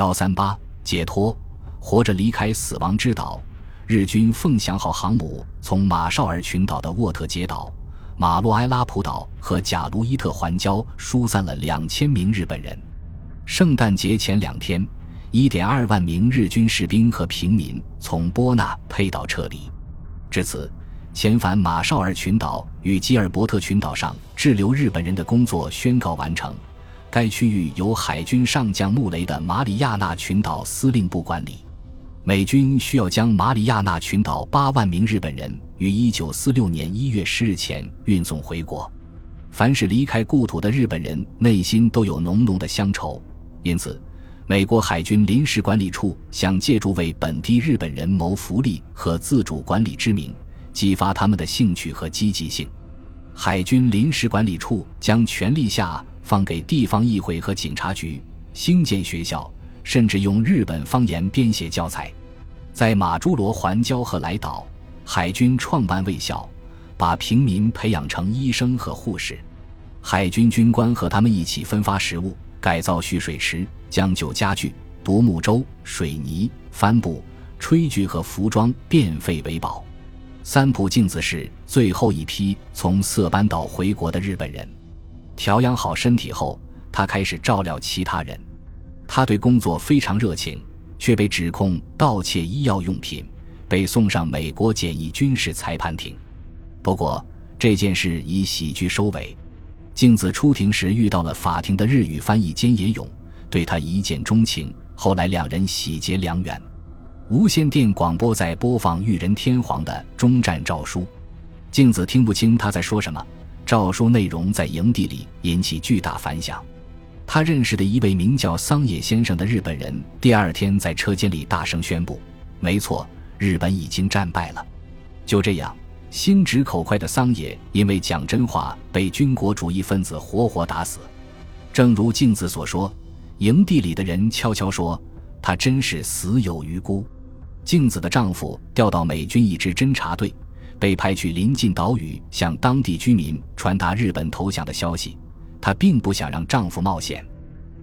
幺三八解脱，活着离开死亡之岛。日军凤翔号航母从马绍尔群岛的沃特杰岛、马洛埃拉普岛和贾卢伊特环礁疏散了两千名日本人。圣诞节前两天，一点二万名日军士兵和平民从波纳佩岛撤离。至此，遣返马绍尔群岛与基尔伯特群岛上滞留日本人的工作宣告完成。该区域由海军上将穆雷的马里亚纳群岛司令部管理。美军需要将马里亚纳群岛八万名日本人于一九四六年一月十日前运送回国。凡是离开故土的日本人，内心都有浓浓的乡愁。因此，美国海军临时管理处想借助为本地日本人谋福利和自主管理之名，激发他们的兴趣和积极性。海军临时管理处将全力下放给地方议会和警察局兴建学校，甚至用日本方言编写教材。在马朱罗环礁和莱岛，海军创办卫校，把平民培养成医生和护士。海军军官和他们一起分发食物。改造蓄水池，将旧家具、独木舟、水泥、帆布、炊具和服装变废为宝。三浦镜子是最后一批从色班岛回国的日本人。调养好身体后，他开始照料其他人。他对工作非常热情，却被指控盗窃医药用品，被送上美国简易军事裁判庭。不过，这件事以喜剧收尾。镜子出庭时遇到了法庭的日语翻译菅野勇，对他一见钟情。后来两人喜结良缘。无线电广播在播放裕仁天皇的终战诏书，镜子听不清他在说什么。诏书内容在营地里引起巨大反响。他认识的一位名叫桑野先生的日本人，第二天在车间里大声宣布：“没错，日本已经战败了。”就这样。心直口快的桑野因为讲真话被军国主义分子活活打死。正如镜子所说，营地里的人悄悄说他真是死有余辜。镜子的丈夫调到美军一支侦察队，被派去临近岛屿向当地居民传达日本投降的消息。她并不想让丈夫冒险，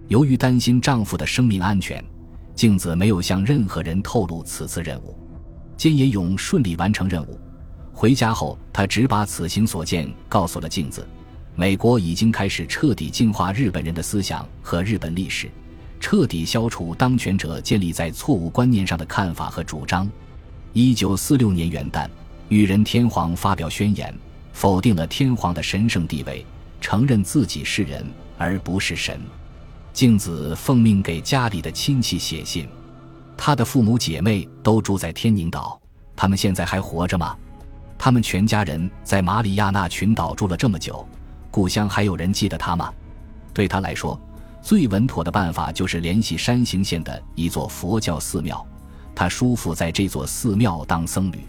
由于担心丈夫的生命安全，镜子没有向任何人透露此次任务。菅野勇顺利完成任务。回家后，他只把此行所见告诉了镜子。美国已经开始彻底净化日本人的思想和日本历史，彻底消除当权者建立在错误观念上的看法和主张。一九四六年元旦，裕仁天皇发表宣言，否定了天皇的神圣地位，承认自己是人而不是神。镜子奉命给家里的亲戚写信，他的父母姐妹都住在天宁岛，他们现在还活着吗？他们全家人在马里亚纳群岛住了这么久，故乡还有人记得他吗？对他来说，最稳妥的办法就是联系山形县的一座佛教寺庙，他叔父在这座寺庙当僧侣。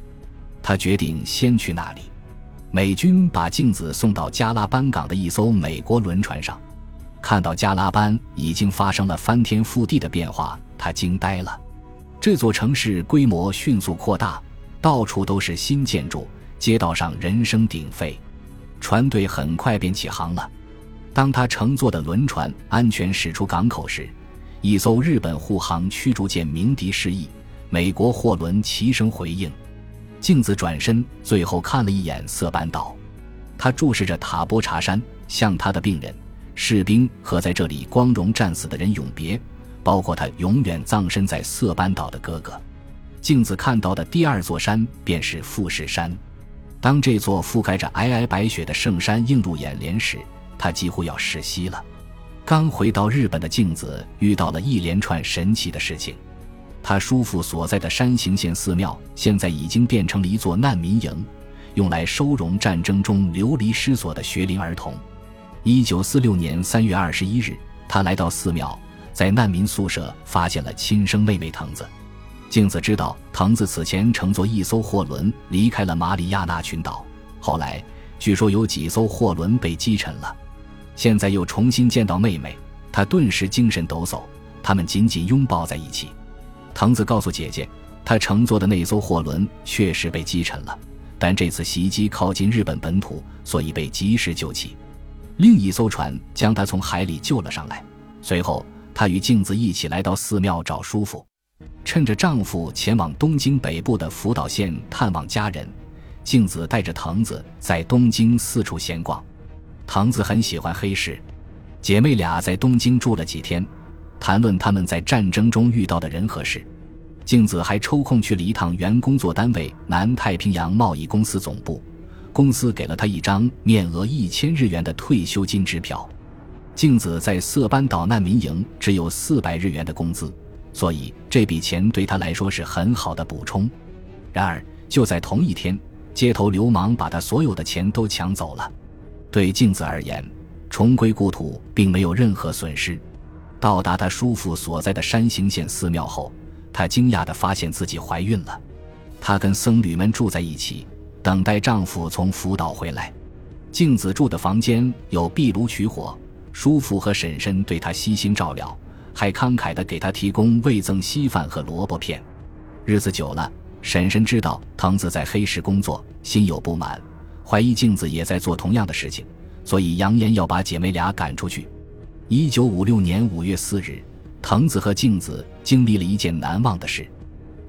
他决定先去那里。美军把镜子送到加拉班港的一艘美国轮船上，看到加拉班已经发生了翻天覆地的变化，他惊呆了。这座城市规模迅速扩大，到处都是新建筑。街道上人声鼎沸，船队很快便起航了。当他乘坐的轮船安全驶出港口时，一艘日本护航驱逐舰鸣笛示意，美国货轮齐声回应。镜子转身，最后看了一眼色班岛，他注视着塔波查山，向他的病人、士兵和在这里光荣战死的人永别，包括他永远葬身在色班岛的哥哥。镜子看到的第二座山便是富士山。当这座覆盖着皑皑白雪的圣山映入眼帘时，他几乎要窒息了。刚回到日本的镜子遇到了一连串神奇的事情。他叔父所在的山形县寺庙现在已经变成了一座难民营，用来收容战争中流离失所的学龄儿童。一九四六年三月二十一日，他来到寺庙，在难民宿舍发现了亲生妹妹藤子。镜子知道，藤子此前乘坐一艘货轮离开了马里亚纳群岛，后来据说有几艘货轮被击沉了，现在又重新见到妹妹，他顿时精神抖擞。他们紧紧拥抱在一起。藤子告诉姐姐，他乘坐的那艘货轮确实被击沉了，但这次袭击靠近日本本土，所以被及时救起。另一艘船将他从海里救了上来。随后。她与镜子一起来到寺庙找叔父。趁着丈夫前往东京北部的福岛县探望家人，镜子带着藤子在东京四处闲逛。藤子很喜欢黑市，姐妹俩在东京住了几天，谈论他们在战争中遇到的人和事。镜子还抽空去了一趟原工作单位南太平洋贸易公司总部，公司给了他一张面额一千日元的退休金支票。镜子在色班岛难民营只有四百日元的工资。所以这笔钱对他来说是很好的补充。然而，就在同一天，街头流氓把他所有的钱都抢走了。对镜子而言，重归故土并没有任何损失。到达他叔父所在的山形县寺庙后，她惊讶地发现自己怀孕了。她跟僧侣们住在一起，等待丈夫从福岛回来。镜子住的房间有壁炉取火，叔父和婶婶对她悉心照料。还慷慨地给她提供味增稀饭和萝卜片。日子久了，婶婶知道藤子在黑市工作，心有不满，怀疑镜子也在做同样的事情，所以扬言要把姐妹俩赶出去。一九五六年五月四日，藤子和镜子经历了一件难忘的事：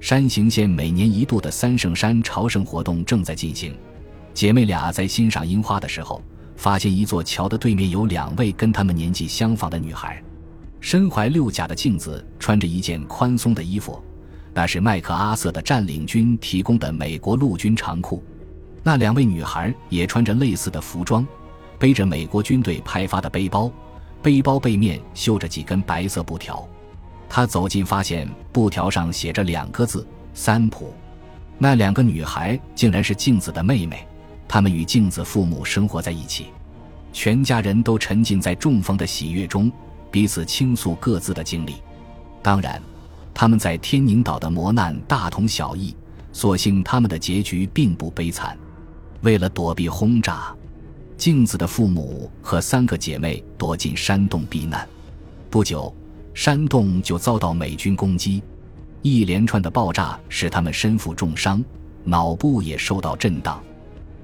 山形县每年一度的三圣山朝圣活动正在进行。姐妹俩在欣赏樱花的时候，发现一座桥的对面有两位跟她们年纪相仿的女孩。身怀六甲的镜子穿着一件宽松的衣服，那是麦克阿瑟的占领军提供的美国陆军长裤。那两位女孩也穿着类似的服装，背着美国军队派发的背包，背包背面绣着几根白色布条。他走近，发现布条上写着两个字“三浦”。那两个女孩竟然是镜子的妹妹，她们与镜子父母生活在一起，全家人都沉浸在中风的喜悦中。彼此倾诉各自的经历，当然，他们在天宁岛的磨难大同小异。所幸他们的结局并不悲惨。为了躲避轰炸，镜子的父母和三个姐妹躲进山洞避难。不久，山洞就遭到美军攻击，一连串的爆炸使他们身负重伤，脑部也受到震荡。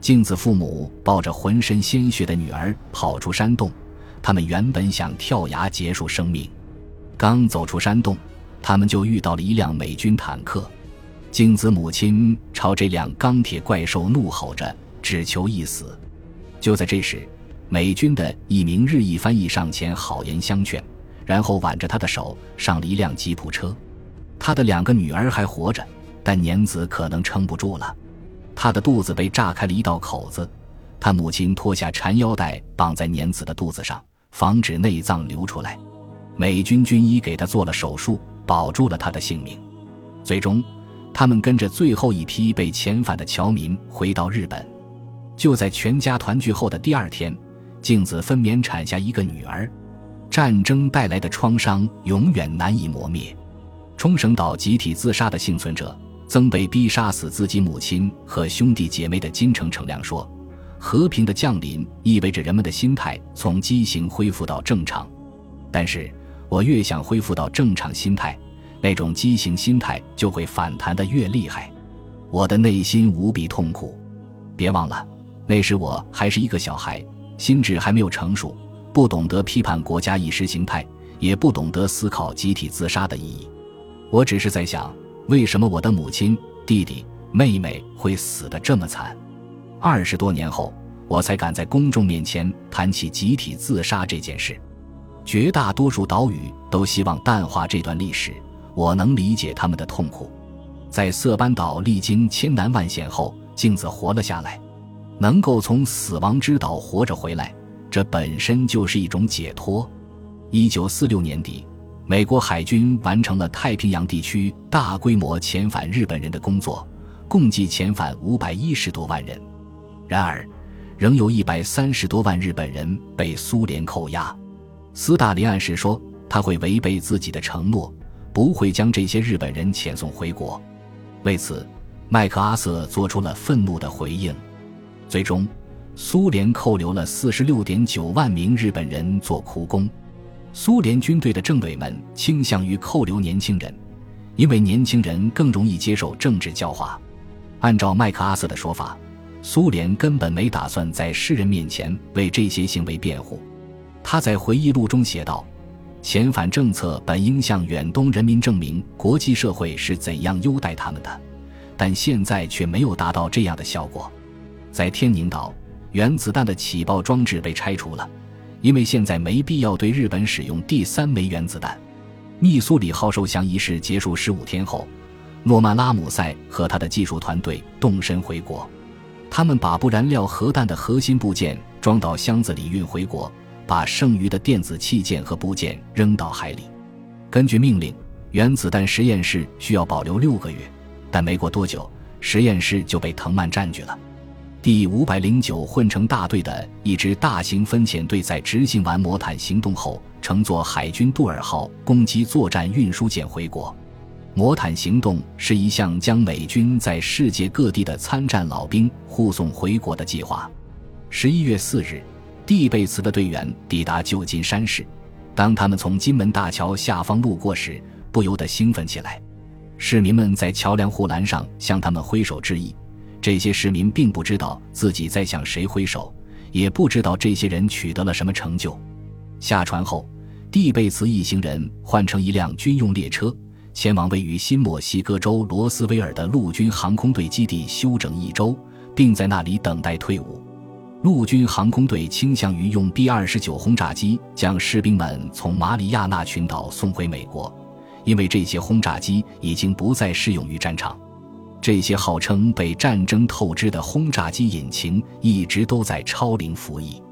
镜子父母抱着浑身鲜血的女儿跑出山洞。他们原本想跳崖结束生命，刚走出山洞，他们就遇到了一辆美军坦克。镜子母亲朝这辆钢铁怪兽怒吼着，只求一死。就在这时，美军的一名日裔翻译上前好言相劝，然后挽着他的手上了一辆吉普车。他的两个女儿还活着，但年子可能撑不住了。他的肚子被炸开了一道口子，他母亲脱下缠腰带绑在年子的肚子上。防止内脏流出来，美军军医给他做了手术，保住了他的性命。最终，他们跟着最后一批被遣返的侨民回到日本。就在全家团聚后的第二天，镜子分娩产下一个女儿。战争带来的创伤永远难以磨灭。冲绳岛集体自杀的幸存者曾被逼杀死自己母亲和兄弟姐妹的金城成亮说。和平的降临意味着人们的心态从畸形恢复到正常，但是我越想恢复到正常心态，那种畸形心态就会反弹的越厉害，我的内心无比痛苦。别忘了，那时我还是一个小孩，心智还没有成熟，不懂得批判国家意识形态，也不懂得思考集体自杀的意义。我只是在想，为什么我的母亲、弟弟、妹妹会死得这么惨？二十多年后，我才敢在公众面前谈起集体自杀这件事。绝大多数岛屿都希望淡化这段历史，我能理解他们的痛苦。在色班岛历经千难万险后，镜子活了下来，能够从死亡之岛活着回来，这本身就是一种解脱。一九四六年底，美国海军完成了太平洋地区大规模遣返日本人的工作，共计遣返五百一十多万人。然而，仍有一百三十多万日本人被苏联扣押。斯大林暗示说，他会违背自己的承诺，不会将这些日本人遣送回国。为此，麦克阿瑟做出了愤怒的回应。最终，苏联扣留了四十六点九万名日本人做苦工。苏联军队的政委们倾向于扣留年轻人，因为年轻人更容易接受政治教化。按照麦克阿瑟的说法。苏联根本没打算在世人面前为这些行为辩护。他在回忆录中写道：“遣返政策本应向远东人民证明国际社会是怎样优待他们的，但现在却没有达到这样的效果。在天宁岛，原子弹的起爆装置被拆除了，因为现在没必要对日本使用第三枚原子弹。密苏里号受降仪式结束十五天后，诺曼拉姆塞和他的技术团队动身回国。他们把不燃料核弹的核心部件装到箱子里运回国，把剩余的电子器件和部件扔到海里。根据命令，原子弹实验室需要保留六个月，但没过多久，实验室就被藤蔓占据了。第五百零九混成大队的一支大型分遣队在执行完魔毯行动后，乘坐海军杜尔号攻击作战运输舰回国。魔毯行动是一项将美军在世界各地的参战老兵护送回国的计划。十一月四日，蒂贝茨的队员抵达旧金山市。当他们从金门大桥下方路过时，不由得兴奋起来。市民们在桥梁护栏上向他们挥手致意。这些市民并不知道自己在向谁挥手，也不知道这些人取得了什么成就。下船后，蒂贝茨一行人换乘一辆军用列车。前往位于新墨西哥州罗斯威尔的陆军航空队基地休整一周，并在那里等待退伍。陆军航空队倾向于用 B-29 轰炸机将士兵们从马里亚纳群岛送回美国，因为这些轰炸机已经不再适用于战场。这些号称被战争透支的轰炸机引擎一直都在超龄服役。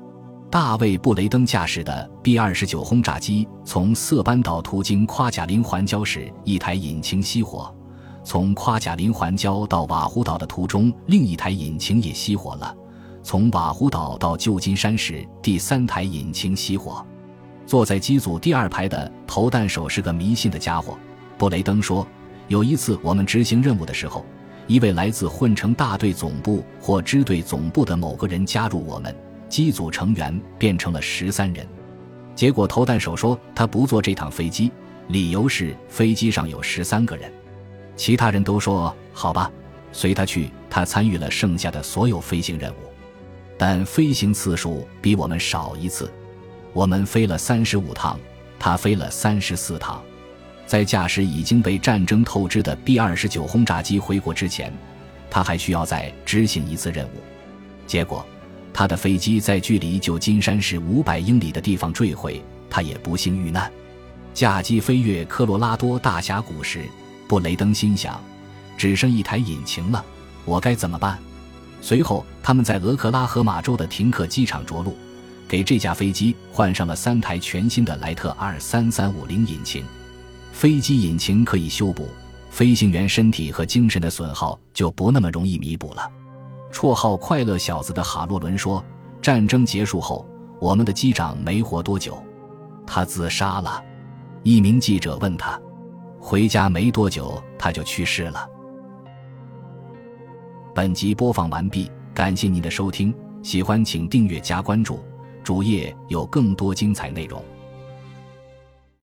大卫·布雷登驾驶的 B-29 轰炸机从色班岛途经夸贾林环礁时，一台引擎熄火；从夸贾林环礁到瓦胡岛的途中，另一台引擎也熄火了；从瓦胡岛到旧金山时，第三台引擎熄火。坐在机组第二排的投弹手是个迷信的家伙，布雷登说：“有一次我们执行任务的时候，一位来自混成大队总部或支队总部的某个人加入我们。”机组成员变成了十三人，结果投弹手说他不坐这趟飞机，理由是飞机上有十三个人。其他人都说好吧，随他去。他参与了剩下的所有飞行任务，但飞行次数比我们少一次。我们飞了三十五趟，他飞了三十四趟。在驾驶已经被战争透支的 B 二十九轰炸机回国之前，他还需要再执行一次任务。结果。他的飞机在距离旧金山市五百英里的地方坠毁，他也不幸遇难。驾机飞越科罗拉多大峡谷时，布雷登心想：只剩一台引擎了，我该怎么办？随后，他们在俄克拉荷马州的停客机场着陆，给这架飞机换上了三台全新的莱特 R 三三五零引擎。飞机引擎可以修补，飞行员身体和精神的损耗就不那么容易弥补了。绰号“快乐小子”的哈洛伦说：“战争结束后，我们的机长没活多久，他自杀了。”一名记者问他：“回家没多久，他就去世了。”本集播放完毕，感谢您的收听，喜欢请订阅加关注，主页有更多精彩内容。